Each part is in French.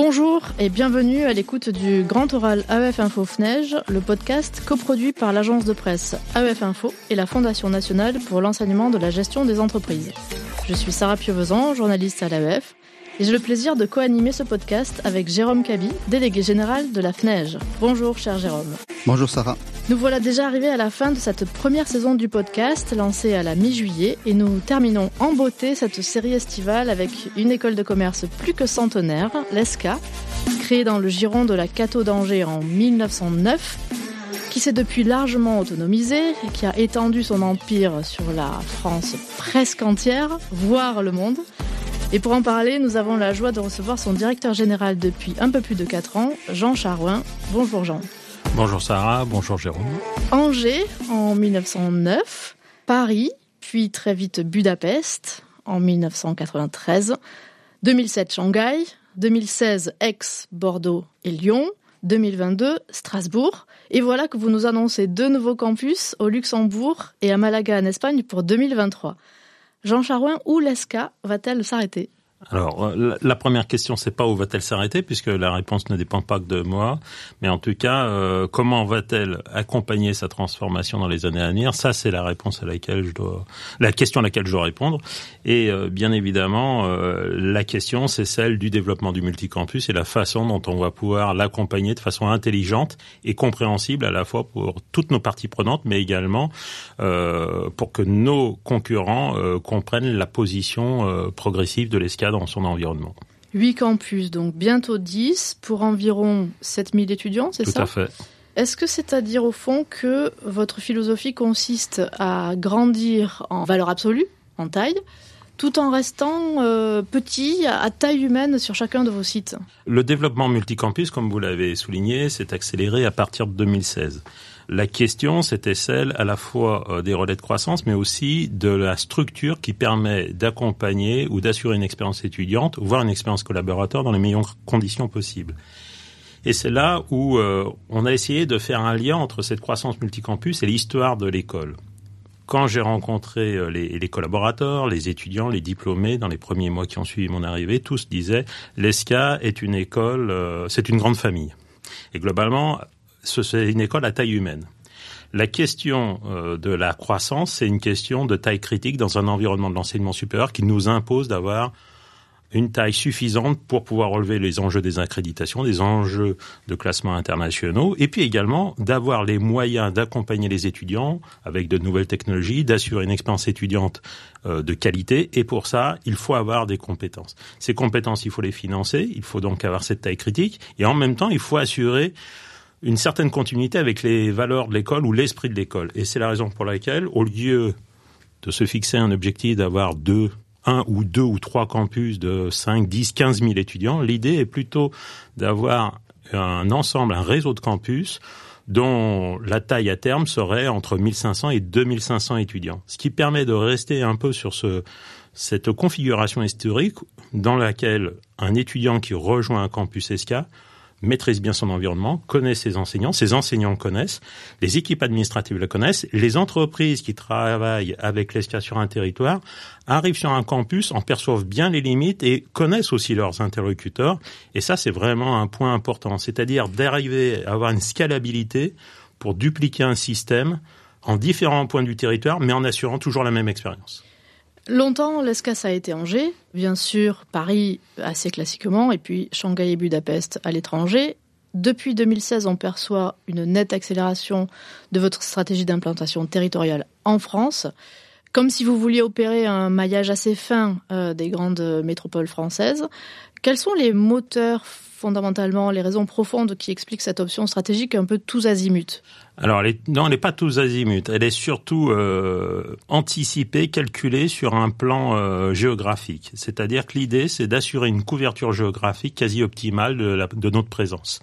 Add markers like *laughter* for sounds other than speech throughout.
Bonjour et bienvenue à l'écoute du Grand Oral AEF Info FNEJ, le podcast coproduit par l'agence de presse AEF Info et la Fondation nationale pour l'enseignement de la gestion des entreprises. Je suis Sarah Pieuvezan, journaliste à l'AEF, et j'ai le plaisir de co-animer ce podcast avec Jérôme Cabi, délégué général de la FNEJ. Bonjour cher Jérôme. Bonjour Sarah. Nous voilà déjà arrivés à la fin de cette première saison du podcast lancée à la mi-juillet et nous terminons en beauté cette série estivale avec une école de commerce plus que centenaire, l'ESCA, créée dans le giron de la Cato d'Angers en 1909 qui s'est depuis largement autonomisée et qui a étendu son empire sur la France presque entière, voire le monde. Et pour en parler, nous avons la joie de recevoir son directeur général depuis un peu plus de 4 ans, Jean Charouin. Bonjour Jean. Bonjour Sarah, bonjour Jérôme. Angers en 1909, Paris, puis très vite Budapest en 1993, 2007 Shanghai, 2016 Aix, Bordeaux et Lyon, 2022 Strasbourg. Et voilà que vous nous annoncez deux nouveaux campus au Luxembourg et à Malaga en Espagne pour 2023. Jean Charouin, où l'ESCA va-t-elle s'arrêter? Alors, euh, la première question, c'est pas où va-t-elle s'arrêter, puisque la réponse ne dépend pas que de moi, mais en tout cas, euh, comment va-t-elle accompagner sa transformation dans les années à venir? Ça, c'est la réponse à laquelle je dois, la question à laquelle je dois répondre. Et euh, bien évidemment, la question, c'est celle du développement du multicampus et la façon dont on va pouvoir l'accompagner de façon intelligente et compréhensible à la fois pour toutes nos parties prenantes, mais également pour que nos concurrents comprennent la position progressive de dans son environnement. 8 campus, donc bientôt 10 pour environ 7000 étudiants, c'est ça Tout à fait. Est-ce que c'est à dire au fond que votre philosophie consiste à grandir en valeur absolue, en taille, tout en restant euh, petit, à taille humaine sur chacun de vos sites? Le développement multicampus, comme vous l'avez souligné, s'est accéléré à partir de 2016. La question, c'était celle à la fois euh, des relais de croissance, mais aussi de la structure qui permet d'accompagner ou d'assurer une expérience étudiante, voire une expérience collaborateur dans les meilleures conditions possibles. Et c'est là où euh, on a essayé de faire un lien entre cette croissance multicampus et l'histoire de l'école. Quand j'ai rencontré euh, les, les, collaborateurs, les étudiants, les diplômés dans les premiers mois qui ont suivi mon arrivée, tous disaient l'ESCA est une école, c'est une grande famille. Et globalement, c'est une école à taille humaine. La question euh, de la croissance, c'est une question de taille critique dans un environnement de l'enseignement supérieur qui nous impose d'avoir une taille suffisante pour pouvoir relever les enjeux des accréditations, des enjeux de classement internationaux, et puis également d'avoir les moyens d'accompagner les étudiants avec de nouvelles technologies, d'assurer une expérience étudiante euh, de qualité, et pour ça, il faut avoir des compétences. Ces compétences, il faut les financer, il faut donc avoir cette taille critique, et en même temps, il faut assurer une certaine continuité avec les valeurs de l'école ou l'esprit de l'école. Et c'est la raison pour laquelle, au lieu de se fixer un objectif d'avoir deux, un ou deux ou trois campus de 5, 10, 15 000 étudiants, l'idée est plutôt d'avoir un ensemble, un réseau de campus dont la taille à terme serait entre 1500 et 2500 étudiants. Ce qui permet de rester un peu sur ce, cette configuration historique dans laquelle un étudiant qui rejoint un campus ESCA maîtrise bien son environnement, connaît ses enseignants, ses enseignants connaissent, les équipes administratives le connaissent, les entreprises qui travaillent avec l'ESCA sur un territoire arrivent sur un campus, en perçoivent bien les limites et connaissent aussi leurs interlocuteurs. Et ça, c'est vraiment un point important, c'est-à-dire d'arriver à avoir une scalabilité pour dupliquer un système en différents points du territoire, mais en assurant toujours la même expérience. Longtemps, l'escasse a été Angers, bien sûr Paris assez classiquement, et puis Shanghai et Budapest à l'étranger. Depuis 2016, on perçoit une nette accélération de votre stratégie d'implantation territoriale en France, comme si vous vouliez opérer un maillage assez fin euh, des grandes métropoles françaises. Quels sont les moteurs fondamentalement les raisons profondes qui expliquent cette option stratégique un peu tous azimuts? Alors, elle non, elle n'est pas tous azimuts. Elle est surtout euh, anticipée, calculée sur un plan euh, géographique. C'est-à-dire que l'idée, c'est d'assurer une couverture géographique quasi optimale de, de notre présence.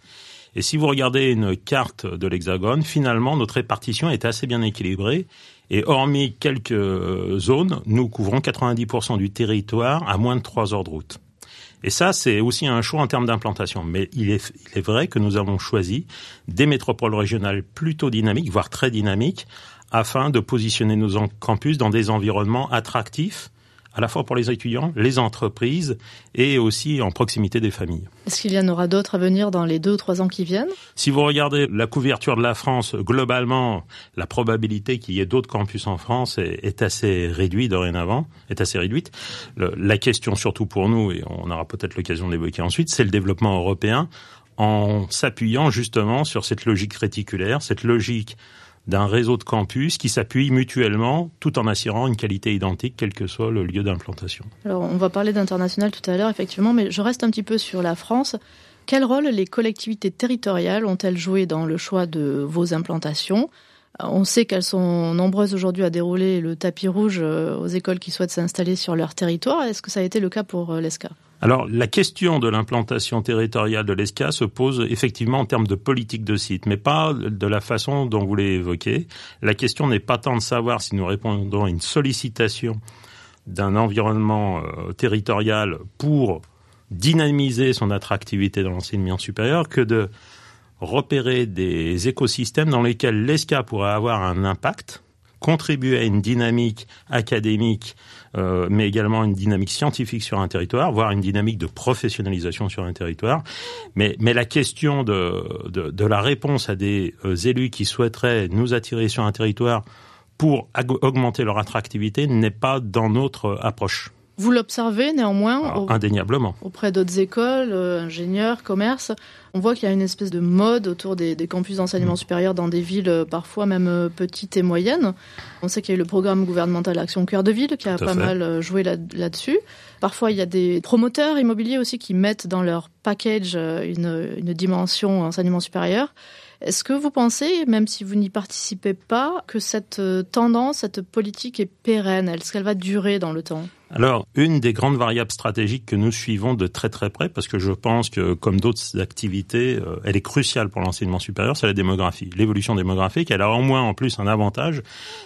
Et si vous regardez une carte de l'Hexagone, finalement, notre répartition est assez bien équilibrée. Et hormis quelques zones, nous couvrons 90% du territoire à moins de 3 heures de route. Et ça, c'est aussi un choix en termes d'implantation. Mais il est, il est vrai que nous avons choisi des métropoles régionales plutôt dynamiques, voire très dynamiques, afin de positionner nos campus dans des environnements attractifs à la fois pour les étudiants, les entreprises et aussi en proximité des familles. Est-ce qu'il y en aura d'autres à venir dans les deux ou trois ans qui viennent? Si vous regardez la couverture de la France, globalement, la probabilité qu'il y ait d'autres campus en France est, assez réduite dorénavant, est assez réduite. la question surtout pour nous, et on aura peut-être l'occasion de l'évoquer ensuite, c'est le développement européen en s'appuyant justement sur cette logique réticulaire, cette logique d'un réseau de campus qui s'appuient mutuellement tout en assurant une qualité identique quel que soit le lieu d'implantation. Alors on va parler d'international tout à l'heure effectivement, mais je reste un petit peu sur la France. Quel rôle les collectivités territoriales ont-elles joué dans le choix de vos implantations? On sait qu'elles sont nombreuses aujourd'hui à dérouler le tapis rouge euh, aux écoles qui souhaitent s'installer sur leur territoire. Est-ce que ça a été le cas pour euh, l'ESCA? Alors, la question de l'implantation territoriale de l'ESCA se pose effectivement en termes de politique de site, mais pas de la façon dont vous l'avez évoqué. La question n'est pas tant de savoir si nous répondons à une sollicitation d'un environnement euh, territorial pour dynamiser son attractivité dans l'enseignement supérieur que de repérer des écosystèmes dans lesquels l'ESCA pourrait avoir un impact contribuer à une dynamique académique, euh, mais également une dynamique scientifique sur un territoire, voire une dynamique de professionnalisation sur un territoire. Mais, mais la question de, de, la réponse à des euh, élus qui souhaiteraient nous attirer sur un territoire pour augmenter leur attractivité n'est pas dans notre approche. Vous l'observez néanmoins Indéniablement. Auprès d'autres écoles, euh, ingénieurs, commerces. On voit qu'il y a une espèce de mode autour des, campus d'enseignement mm. supérieur dans des villes euh, parfois même euh, petites et moyennes. On sait qu'il y a eu le programme gouvernemental Action Cœur de Ville qui a pas mal joué là-dessus. parfois, il y a des promoteurs immobiliers aussi qui mettent dans leur package une, une dimension enseignement supérieur. Est-ce que vous pensez, même si vous n'y participez pas, que cette tendance, cette politique est pérenne? Est-ce qu'elle va durer dans le temps? Alors, une des grandes variables stratégiques que nous suivons de très très près, parce que je pense que comme d'autres activités, euh, elle est cruciale pour l'enseignement supérieur, c'est la démographie. L'évolution démographique, elle a au moins en plus un avantage,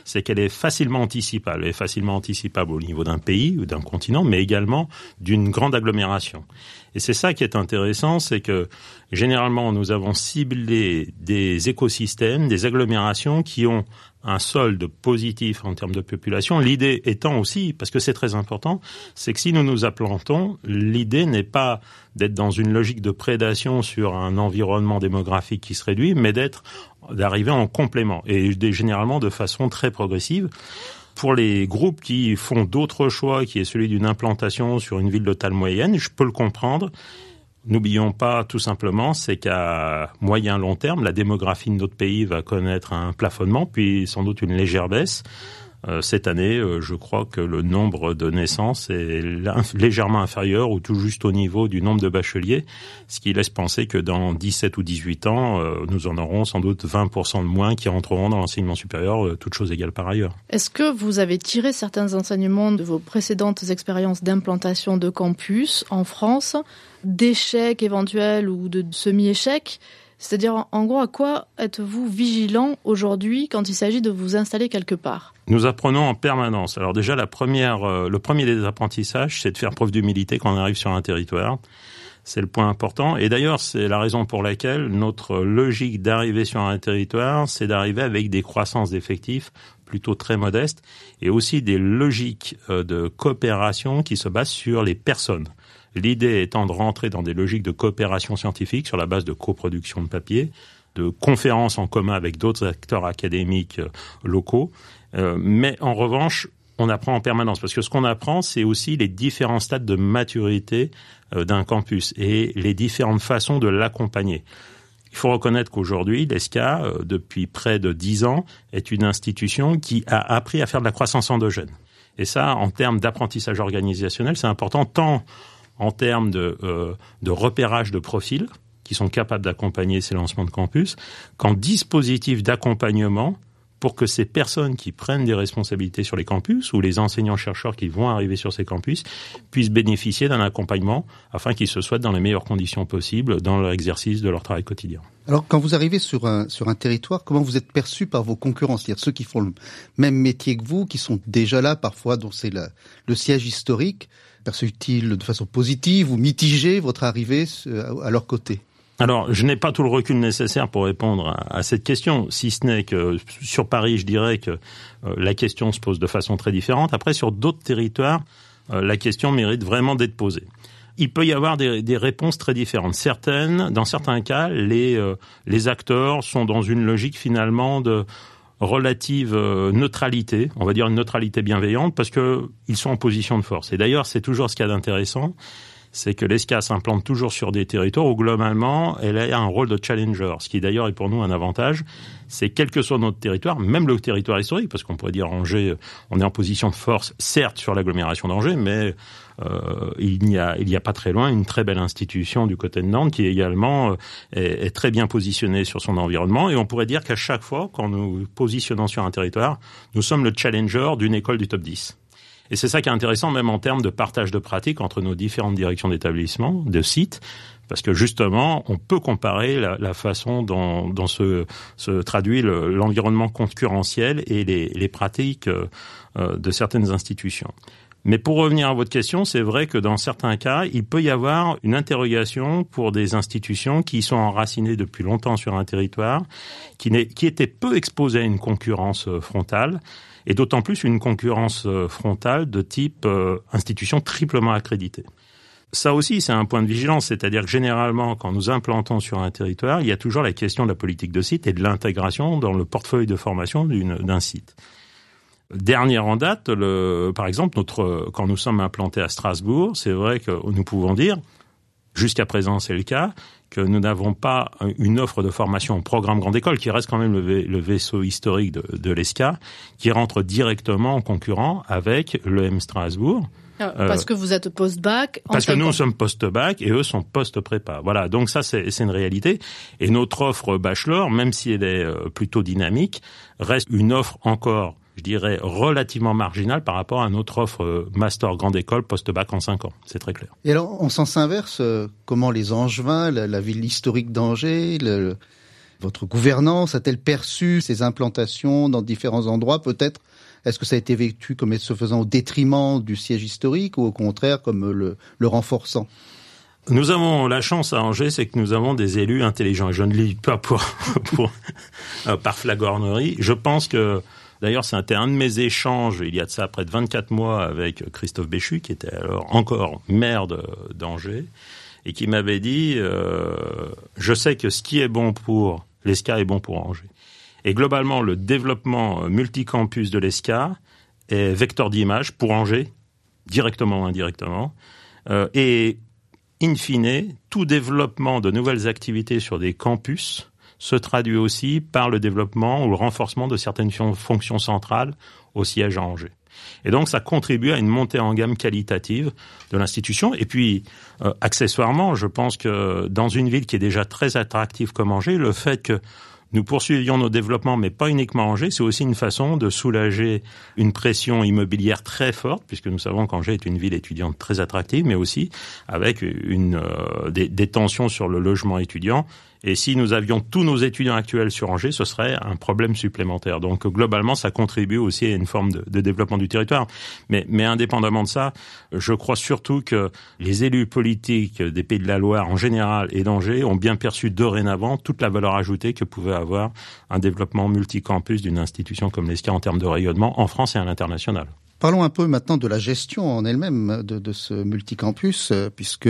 c'est qu'elle est facilement anticipable. Elle est facilement anticipable au niveau d'un pays ou d'un continent, mais également d'une grande agglomération. Et c'est ça qui est intéressant, c'est que généralement nous avons ciblé des écosystèmes, des agglomérations qui ont un solde positif en termes de population. L'idée étant aussi, parce que c'est très important, c'est que si nous nous implantons, l'idée n'est pas d'être dans une logique de prédation sur un environnement démographique qui se réduit, mais d'être d'arriver en complément et généralement de façon très progressive. Pour les groupes qui font d'autres choix, qui est celui d'une implantation sur une ville de taille moyenne, je peux le comprendre. N'oublions pas tout simplement, c'est qu'à moyen long terme, la démographie de notre pays va connaître un plafonnement, puis sans doute une légère baisse. Euh, cette année, euh, je crois que le nombre de naissances est légèrement inférieur ou tout juste au niveau du nombre de bacheliers, ce qui laisse penser que dans 17 ou 18 ans, euh, nous en aurons sans doute 20% de moins qui rentreront dans l'enseignement supérieur, toutes choses égales par ailleurs. Est-ce que vous avez tiré certains enseignements de vos précédentes expériences d'implantation de campus en France, d'échecs éventuels ou de semi-échecs? C'est-à-dire, en gros, à quoi êtes-vous vigilant aujourd'hui quand il s'agit de vous installer quelque part Nous apprenons en permanence. Alors déjà, la première, euh, le premier des apprentissages, c'est de faire preuve d'humilité quand on arrive sur un territoire. C'est le point important. Et d'ailleurs, c'est la raison pour laquelle notre logique d'arriver sur un territoire, c'est d'arriver avec des croissances d'effectifs plutôt très modestes et aussi des logiques euh, de coopération qui se basent sur les personnes. L'idée étant de rentrer dans des logiques de coopération scientifique sur la base de coproduction de papier, de conférences en commun avec d'autres acteurs académiques euh, locaux. Euh, mais en revanche, on apprend en permanence parce que ce qu'on apprend, c'est aussi les différents stades de maturité euh, d'un campus et les différentes façons de l'accompagner. Il faut reconnaître qu'aujourd'hui, l'ESCA, depuis près de dix ans, est une institution qui a appris à faire de la croissance endogène. Et ça, en termes d'apprentissage organisationnel, c'est important tant en termes de, euh, de repérage de profils qui sont capables d'accompagner ces lancements de campus, qu'en dispositif d'accompagnement pour que ces personnes qui prennent des responsabilités sur les campus ou les enseignants-chercheurs qui vont arriver sur ces campus puissent bénéficier d'un accompagnement afin qu'ils se soient dans les meilleures conditions possibles dans l'exercice de leur travail quotidien. Alors, quand vous arrivez sur un, sur un territoire, comment vous êtes perçu par vos concurrents? C'est-à-dire ceux qui font le même métier que vous, qui sont déjà là parfois, dont c'est le siège historique perçu-t-il de façon positive ou mitigée votre arrivée euh, à leur côté? Alors, je n'ai pas tout le recul nécessaire pour répondre à, cette question, si ce n'est que sur Paris, je dirais que euh, la question se pose de façon très différente. Après, sur d'autres territoires, la question mérite vraiment d'être posée il peut y avoir des, réponses très différentes. Certaines, dans certains cas, les, euh, les acteurs sont dans une logique finalement de relative euh, neutralité, on va dire une neutralité bienveillante, parce que ils sont en position de force. Et d'ailleurs, c'est toujours ce qu'il y a d'intéressant, c'est que l'ESCA s'implante toujours sur des territoires où globalement, elle a un rôle de challenger, ce qui d'ailleurs est pour nous un avantage. C'est quel que soit notre territoire, même le territoire historique, parce qu'on pourrait dire Angers, on est en position de force, certes sur l'agglomération d'Angers, mais euh, il n'y a, il a pas très loin une très belle institution du côté de Nantes qui également euh, est, est, très bien positionnée sur son environnement. Et on pourrait dire qu'à chaque fois, quand nous positionnons sur un territoire, nous sommes le challenger d'une école du top 10. Et c'est ça qui est intéressant, même en termes de partage de pratiques entre nos différentes directions d'établissement, de sites, parce que justement, on peut comparer la, façon dont, se, traduit l'environnement concurrentiel et les, pratiques euh, de certaines institutions. Mais pour revenir à votre question, c'est vrai que dans certains cas, il peut y avoir une interrogation pour des institutions qui sont enracinées depuis longtemps sur un territoire, qui, qui étaient peu exposées à une concurrence euh, frontale, et d'autant plus une concurrence euh, frontale de type euh, institution triplement accréditée. Ça aussi, c'est un point de vigilance, c'est-à-dire que généralement, quand nous implantons sur un territoire, il y a toujours la question de la politique de site et de l'intégration dans le portefeuille de formation d'un site. Dernier en date, le, par exemple, notre, quand nous sommes implantés à Strasbourg, c'est vrai que nous pouvons dire, jusqu'à présent c'est le cas, que nous n'avons pas une offre de formation au programme grande école, qui reste quand même le, vaisseau historique de, de l'ESCA, qui rentre directement en concurrent avec l'EM Strasbourg. Ah, parce euh, que vous êtes post-bac. Parce que nous sommes post-bac et eux sont post-prépa. Voilà, donc ça c'est une réalité. Et notre offre bachelor, même si elle est euh, plutôt dynamique, reste une offre encore je dirais, relativement marginal par rapport à notre offre euh, master grande école post-bac en 5 ans. C'est très clair. Et alors, en sens inverse, euh, comment les Angevins, la, ville historique d'Angers, votre gouvernance a-t-elle perçu ces implantations dans différents endroits Peut-être, est-ce que ça a été vécu comme se faisant au détriment du siège historique ou au contraire comme le, le renforçant? Nous avons la chance à Angers, c'est que nous avons des élus intelligents. Je ne le dis pas pour, *laughs* pour euh, par flagornerie. Je pense que D'ailleurs, c'était un de mes échanges, il y a de ça près de 24 mois, avec Christophe Béchu, qui était alors encore maire d'Angers, et qui m'avait dit, euh, je sais que ce qui est bon pour l'ESCA est bon pour Angers. Et globalement, le développement multicampus de l'ESCA est vecteur d'image pour Angers, directement ou indirectement, euh, et in fine, tout développement de nouvelles activités sur des campus se traduit aussi par le développement ou le renforcement de certaines fonctions centrales au siège à Angers. Et donc ça contribue à une montée en gamme qualitative de l'institution. Et puis, euh, accessoirement, je pense que dans une ville qui est déjà très attractive comme Angers, le fait que nous poursuivions nos développements, mais pas uniquement Angers, c'est aussi une façon de soulager une pression immobilière très forte, puisque nous savons qu'Angers est une ville étudiante très attractive, mais aussi avec une, euh, des, des tensions sur le logement étudiant et si nous avions tous nos étudiants actuels sur Angers, ce serait un problème supplémentaire. Donc globalement, ça contribue aussi à une forme de, développement du territoire. Mais, mais indépendamment de ça, je crois surtout que les élus politiques des Pays de la Loire en général et d'Angers ont bien perçu dorénavant toute la valeur ajoutée que pouvait avoir un développement multicampus d'une institution comme l'ESCA en termes de rayonnement en France et à l'international. Parlons un peu maintenant de la gestion en elle-même de, de ce multicampus, euh, puisque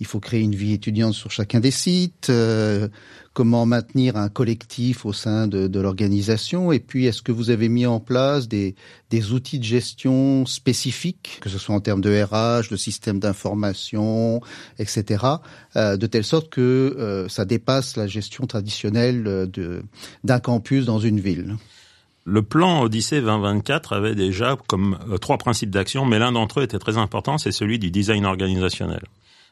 il faut créer une vie étudiante sur chacun des sites, euh, comment maintenir un collectif au sein de, l'organisation, et puis est-ce que vous avez mis en place des, outils de gestion spécifiques, que ce soit en termes de RH, de système d'information, etc., euh, de telle sorte que euh, ça dépasse la gestion traditionnelle d'un campus dans une ville? Le plan Odyssée 2024 avait déjà comme trois principes d'action, mais l'un d'entre eux était très important, c'est celui du design organisationnel.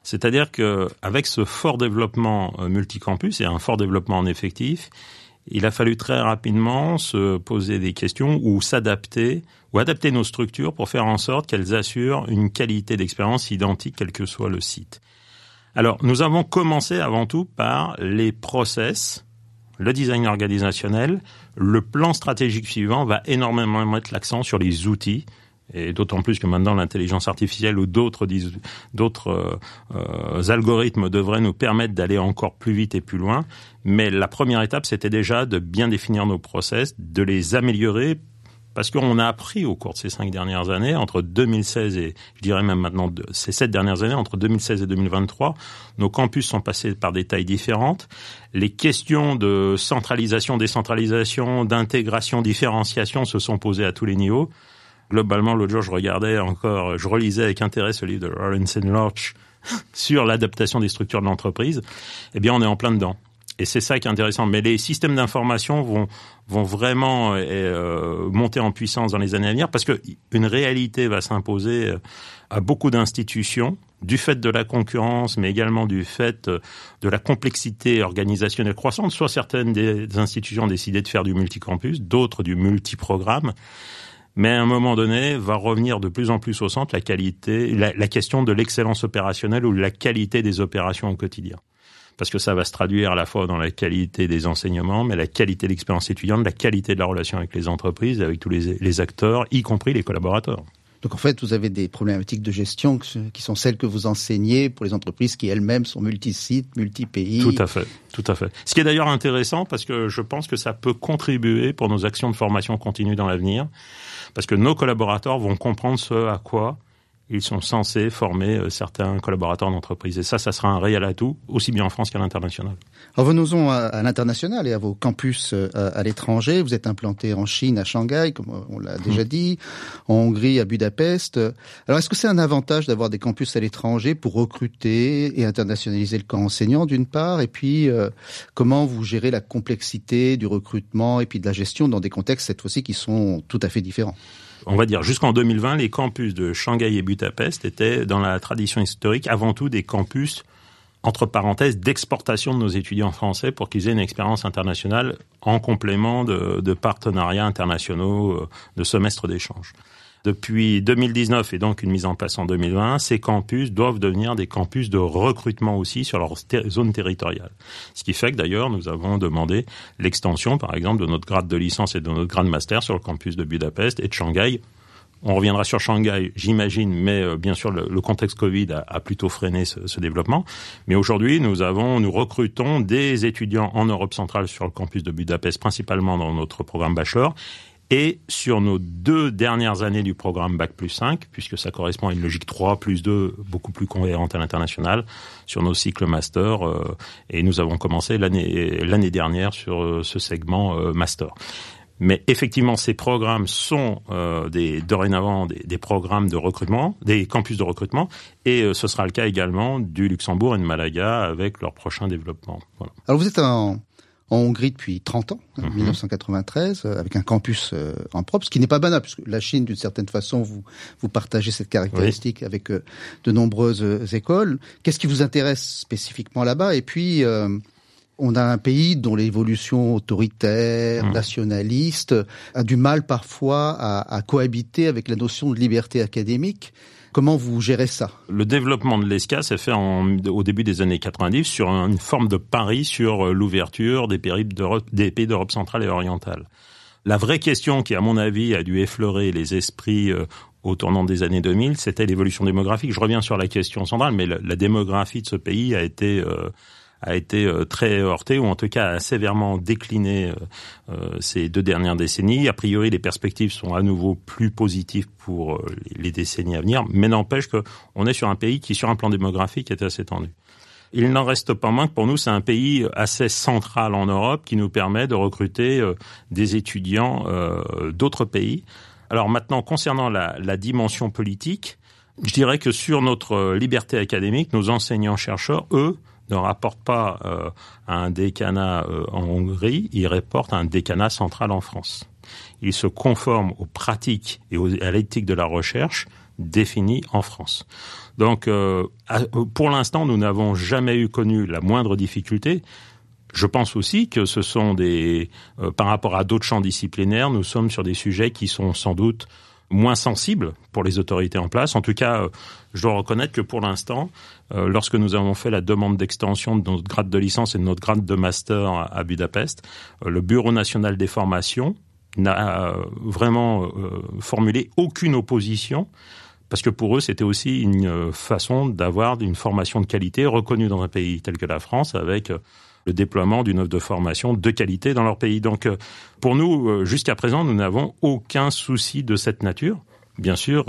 C'est-à-dire que avec ce fort développement euh, multicampus et un fort développement en effectif, il a fallu très rapidement se poser des questions ou s'adapter ou adapter nos structures pour faire en sorte qu'elles assurent une qualité d'expérience identique quel que soit le site. Alors, nous avons commencé avant tout par les process, le design organisationnel, le plan stratégique suivant va énormément mettre l'accent sur les outils et d'autant plus que maintenant l'intelligence artificielle ou d'autres d'autres euh, euh, algorithmes devraient nous permettre d'aller encore plus vite et plus loin. Mais la première étape, c'était déjà de bien définir nos process, de les améliorer parce qu'on a appris au cours de ces cinq dernières années, entre 2016 et, je dirais même maintenant, ces sept dernières années, entre 2016 et 2023, nos campus sont passés par des tailles différentes. Les questions de centralisation, décentralisation, d'intégration, différenciation se sont posées à tous les niveaux. Globalement, l'autre jour, je regardais encore, je relisais avec intérêt ce livre de Lawrence Lorch *laughs* sur l'adaptation des structures de l'entreprise. Eh bien, on est en plein dedans. Et c'est ça qui est intéressant. Mais les systèmes d'information vont vont vraiment euh, monter en puissance dans les années à venir parce que une réalité va s'imposer euh, à beaucoup d'institutions du fait de la concurrence, mais également du fait euh, de la complexité organisationnelle croissante. Soit certaines des institutions ont décidé de faire du multicampus, d'autres du multiprogramme. Mais à un moment donné, va revenir de plus en plus au centre la qualité, la, la question de l'excellence opérationnelle ou la qualité des opérations au quotidien parce que ça va se traduire à la fois dans la qualité des enseignements, mais la qualité de l'expérience étudiante, la qualité de la relation avec les entreprises, avec tous les, les acteurs, y compris les collaborateurs. Donc en fait, vous avez des problématiques de gestion qui sont celles que vous enseignez pour les entreprises qui elles-mêmes sont multi-sites, multi-pays. Tout à fait, tout à fait. Ce qui est d'ailleurs intéressant parce que je pense que ça peut contribuer pour nos actions de formation continue dans l'avenir, parce que nos collaborateurs vont comprendre ce à quoi ils sont censés former euh, certains collaborateurs d'entreprise. Et ça, ça sera un réel atout, aussi bien en France qu'à l'international. Revenons à, l'international et à vos campus euh, à, l'étranger. Vous êtes implanté en Chine, à Shanghai, comme on l'a déjà mmh. dit, en Hongrie, à Budapest. Alors, est-ce que c'est un avantage d'avoir des campus à l'étranger pour recruter et internationaliser le camp enseignant, d'une part, et puis euh, comment vous gérez la complexité du recrutement et puis de la gestion dans des contextes, cette fois-ci, qui sont tout à fait différents? On va dire jusqu'en 2020, les campus de Shanghai et Budapest étaient dans la tradition historique avant tout des campus entre parenthèses d'exportation de nos étudiants français pour qu'ils aient une expérience internationale en complément de, de partenariats internationaux, euh, de semestres d'échange. Depuis 2019 et donc une mise en place en 2020, ces campus doivent devenir des campus de recrutement aussi sur leur zone territoriale. Ce qui fait que d'ailleurs, nous avons demandé l'extension, par exemple, de notre grade de licence et de notre grade master sur le campus de Budapest et de Shanghai. On reviendra sur Shanghai, j'imagine, mais euh, bien sûr le, contexte Covid a, plutôt freiné ce, ce développement. Mais aujourd'hui, nous avons, nous recrutons des étudiants en Europe centrale sur le campus de Budapest, principalement dans notre programme bachelor, et sur nos deux dernières années du programme Bac plus 5, puisque ça correspond à une logique 3 plus 2 beaucoup plus cohérente à l'international, sur nos cycles master, euh, et nous avons commencé l'année dernière sur euh, ce segment euh, master. Mais effectivement, ces programmes sont des, dorénavant des, des, programmes de recrutement, des campus de recrutement, et ce sera le cas également du Luxembourg et de Malaga avec leur prochain développement. Voilà. Alors vous êtes en, en Hongrie depuis 30 ans, 1993, hein, mhm. euh, avec un campus euh, en propre, ce qui n'est pas banal, puisque la Chine, d'une certaine façon, vous, vous partagez cette caractéristique avec euh, de nombreuses écoles. Qu'est-ce qui vous intéresse spécifiquement là-bas? Et puis, on a un pays dont l'évolution autoritaire, mhm. nationaliste, a du mal parfois à, à cohabiter avec la notion de liberté académique. Comment vous gérez ça? Le développement de l'ESCA s'est fait au début des années 90 sur une forme de pari sur euh, l'ouverture des, des pays d'Europe centrale et orientale. La vraie question qui, à mon avis, a dû effleurer les esprits euh, au tournant des années 2000, c'était l'évolution démographique. Je reviens sur la question centrale, mais la, démographie de ce pays a été euh, a été euh, très heurté ou en tout cas a sévèrement décliné euh, euh, ces deux dernières décennies. A priori, les perspectives sont à nouveau plus positives pour les décennies à venir, mais n'empêche qu'on est sur un pays qui, sur un plan démographique, est assez tendu. Il n'en reste pas moins que pour nous, c'est un pays assez central en Europe qui nous permet de recruter des étudiants d'autres pays. Alors maintenant, concernant la, la dimension politique, je dirais que sur notre liberté académique, nos enseignants-chercheurs, eux, ne rapporte pas euh, un décanat euh, en Hongrie, il rapporte un décanat central en France. Il se conforme aux pratiques et à l'éthique de la recherche définies en France. Donc, euh, pour l'instant, nous n'avons jamais eu connu la moindre difficulté. Je pense aussi que ce sont des, par rapport à d'autres champs disciplinaires, nous sommes sur des sujets qui sont sans doute moins sensibles pour les autorités en place. En tout cas, euh, je dois reconnaître que pour l'instant, euh, lorsque nous avons fait la demande d'extension de notre grade de licence et de notre grade de master à Budapest, euh, le Bureau national des formations n'a vraiment formulé aucune opposition parce que pour eux, c'était aussi une façon d'avoir une formation de qualité reconnue dans un pays tel que la France, avec le déploiement d'une offre de formation de qualité dans leur pays. Donc, pour nous, jusqu'à présent, nous n'avons aucun souci de cette nature. Bien sûr,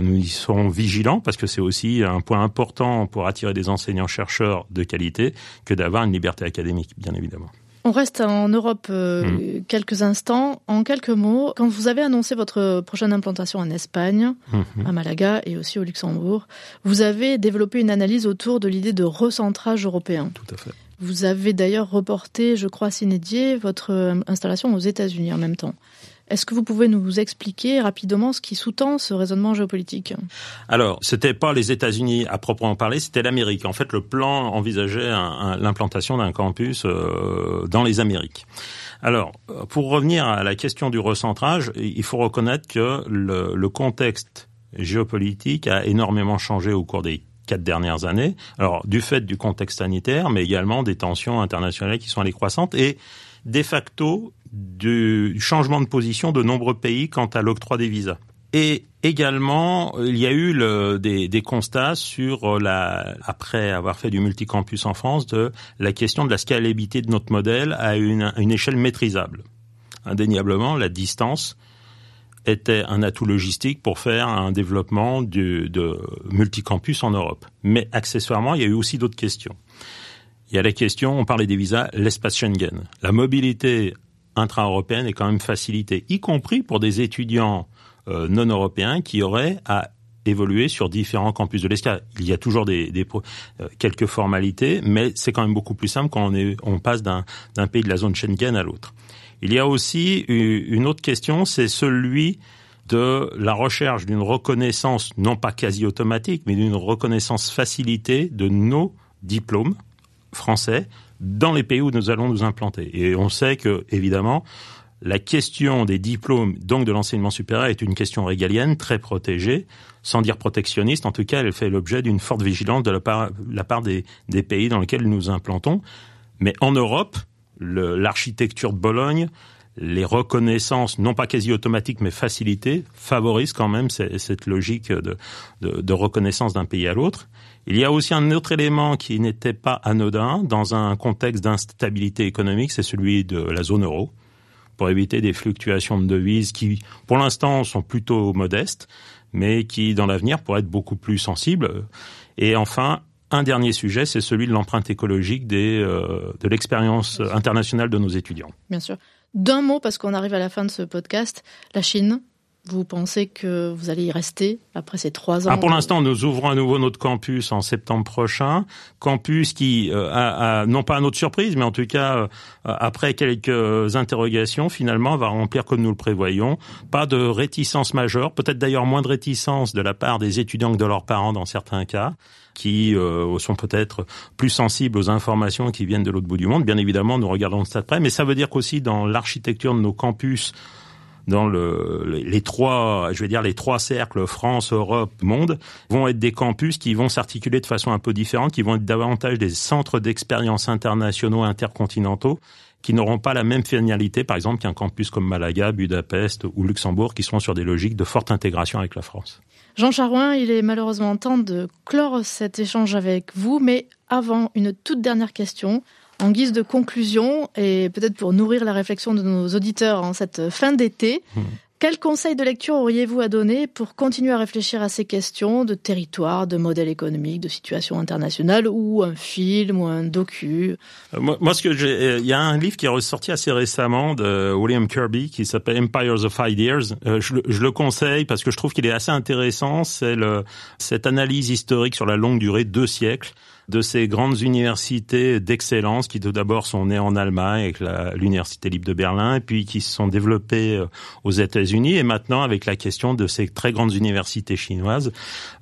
nous y serons vigilants parce que c'est aussi un point important pour attirer des enseignants-chercheurs de qualité que d'avoir une liberté académique, bien évidemment. On reste en Europe euh, hmm. quelques instants. En quelques mots, quand vous avez annoncé votre prochaine implantation en Espagne, hmm. à Malaga et aussi au Luxembourg, vous avez développé une analyse autour de l'idée de recentrage européen. Tout à fait. Vous avez d'ailleurs reporté, je crois, Sinédier, votre euh, installation aux États-Unis en même temps. Est-ce que vous pouvez nous expliquer rapidement ce qui sous-tend ce raisonnement géopolitique? Alors, c'était pas les États-Unis à proprement parler, c'était l'Amérique. En fait, le plan envisageait l'implantation d'un campus euh, dans les Amériques. Alors, pour revenir à la question du recentrage, il faut reconnaître que le, le contexte géopolitique a énormément changé au cours des quatre dernières années. Alors, du fait du contexte sanitaire, mais également des tensions internationales qui sont allées croissantes et de facto du changement de position de nombreux pays quant à l'octroi des visas. Et également, il y a eu des, constats sur la, après avoir fait du multicampus en France, de la question de la scalabilité de notre modèle à une échelle maîtrisable. Indéniablement, la distance était un atout logistique pour faire un développement du, de multicampus en Europe. Mais accessoirement, il y a eu aussi d'autres questions. Il y a la question, on parlait des visas, l'espace Schengen. La mobilité intra-européenne est quand même facilitée, y compris pour des étudiants euh, non européens qui auraient à évoluer sur différents campus de l'ESCA. Il y a toujours des, des euh, quelques formalités, mais c'est quand même beaucoup plus simple quand on, est, on passe d'un pays de la zone Schengen à l'autre. Il y a aussi une autre question, c'est celui de la recherche d'une reconnaissance, non pas quasi automatique, mais d'une reconnaissance facilitée de nos diplômes français dans les pays où nous allons nous implanter. Et on sait que, évidemment, la question des diplômes, donc de l'enseignement supérieur, est une question régalienne, très protégée, sans dire protectionniste. En tout cas, elle fait l'objet d'une forte vigilance de la part, des, des, pays dans lesquels nous implantons. Mais en Europe, l'architecture de Bologne, les reconnaissances, non pas quasi automatiques, mais facilitées, favorisent quand même cette logique de, reconnaissance d'un pays à l'autre. Il y a aussi un autre élément qui n'était pas anodin dans un contexte d'instabilité économique, c'est celui de la zone euro, pour éviter des fluctuations de devises qui, pour l'instant, sont plutôt modestes, mais qui, dans l'avenir, pourraient être beaucoup plus sensibles. Et enfin, un dernier sujet, c'est celui de l'empreinte écologique des, euh, de l'expérience internationale de nos étudiants. Bien sûr. D'un mot, parce qu'on arrive à la fin de ce podcast, la Chine, vous pensez que vous allez y rester après ces trois ans ah, Pour l'instant, nous ouvrons à nouveau notre campus en septembre prochain. Campus qui, euh, non pas à notre surprise, mais en tout cas, euh, après quelques interrogations, finalement, va remplir comme nous le prévoyons. Pas de réticence majeure, peut-être d'ailleurs moins de réticence de la part des étudiants que de leurs parents dans certains cas qui euh, sont peut-être plus sensibles aux informations qui viennent de l'autre bout du monde. Bien évidemment, nous regardons ça de près, mais ça veut dire qu'aussi dans l'architecture de nos campus, dans le, les trois, je vais dire les trois cercles France, Europe, monde, vont être des campus qui vont s'articuler de façon un peu différente, qui vont être davantage des centres d'expérience internationaux, intercontinentaux, qui n'auront pas la même finalité, par exemple, qu'un campus comme Malaga, Budapest ou Luxembourg, qui seront sur des logiques de forte intégration avec la France. Jean Charouin, il est malheureusement temps de clore cet échange avec vous, mais avant, une toute dernière question. En guise de conclusion, et peut-être pour nourrir la réflexion de nos auditeurs en cette fin d'été, mmh. quel conseil de lecture auriez-vous à donner pour continuer à réfléchir à ces questions de territoire, de modèle économique, de situation internationale, ou un film, ou un docu? Euh, moi, ce que j'ai, euh, il y a un livre qui est ressorti assez récemment de William Kirby qui s'appelle Empires of Ideas. Euh, je, je, le conseille parce que je trouve qu'il est assez intéressant. C'est le, cette analyse historique sur la longue durée, deux siècles de ces grandes universités d'excellence qui tout d'abord sont nées en Allemagne avec l'université libre de Berlin et puis qui se sont développées euh, aux États-Unis et maintenant avec la question de ces très grandes universités chinoises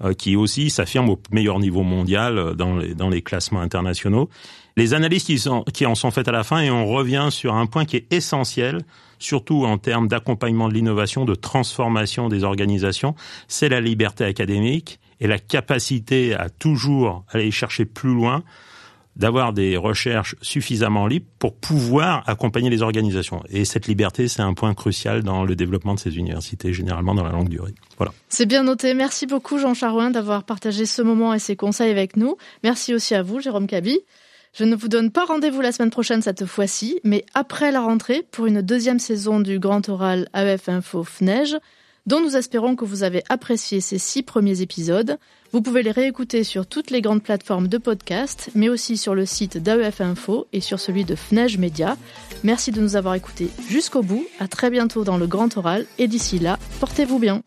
euh, qui aussi s'affirment au meilleur niveau mondial euh, dans les, classements internationaux. Les analyses qui, qui en sont faites à la fin et on revient sur un point qui est essentiel surtout en termes d'accompagnement de l'innovation, de transformation des organisations, c'est la liberté académique et la capacité à toujours aller chercher plus loin, d'avoir des recherches suffisamment libres pour pouvoir accompagner les organisations. Et cette liberté, c'est un point crucial dans le développement de ces universités, généralement dans la longue durée. Voilà. C'est bien noté. Merci beaucoup, Jean Charouin, d'avoir partagé ce moment et ces conseils avec nous. Merci aussi à vous, Jérôme Cabi. Je ne vous donne pas rendez-vous la semaine prochaine cette fois-ci, mais après la rentrée pour une deuxième saison du Grand Oral AEF Info FNEige, dont nous espérons que vous avez apprécié ces six premiers épisodes. Vous pouvez les réécouter sur toutes les grandes plateformes de podcast, mais aussi sur le site d'AEF Info et sur celui de FNEige Média. Merci de nous avoir écoutés jusqu'au bout. À très bientôt dans le Grand Oral et d'ici là, portez-vous bien.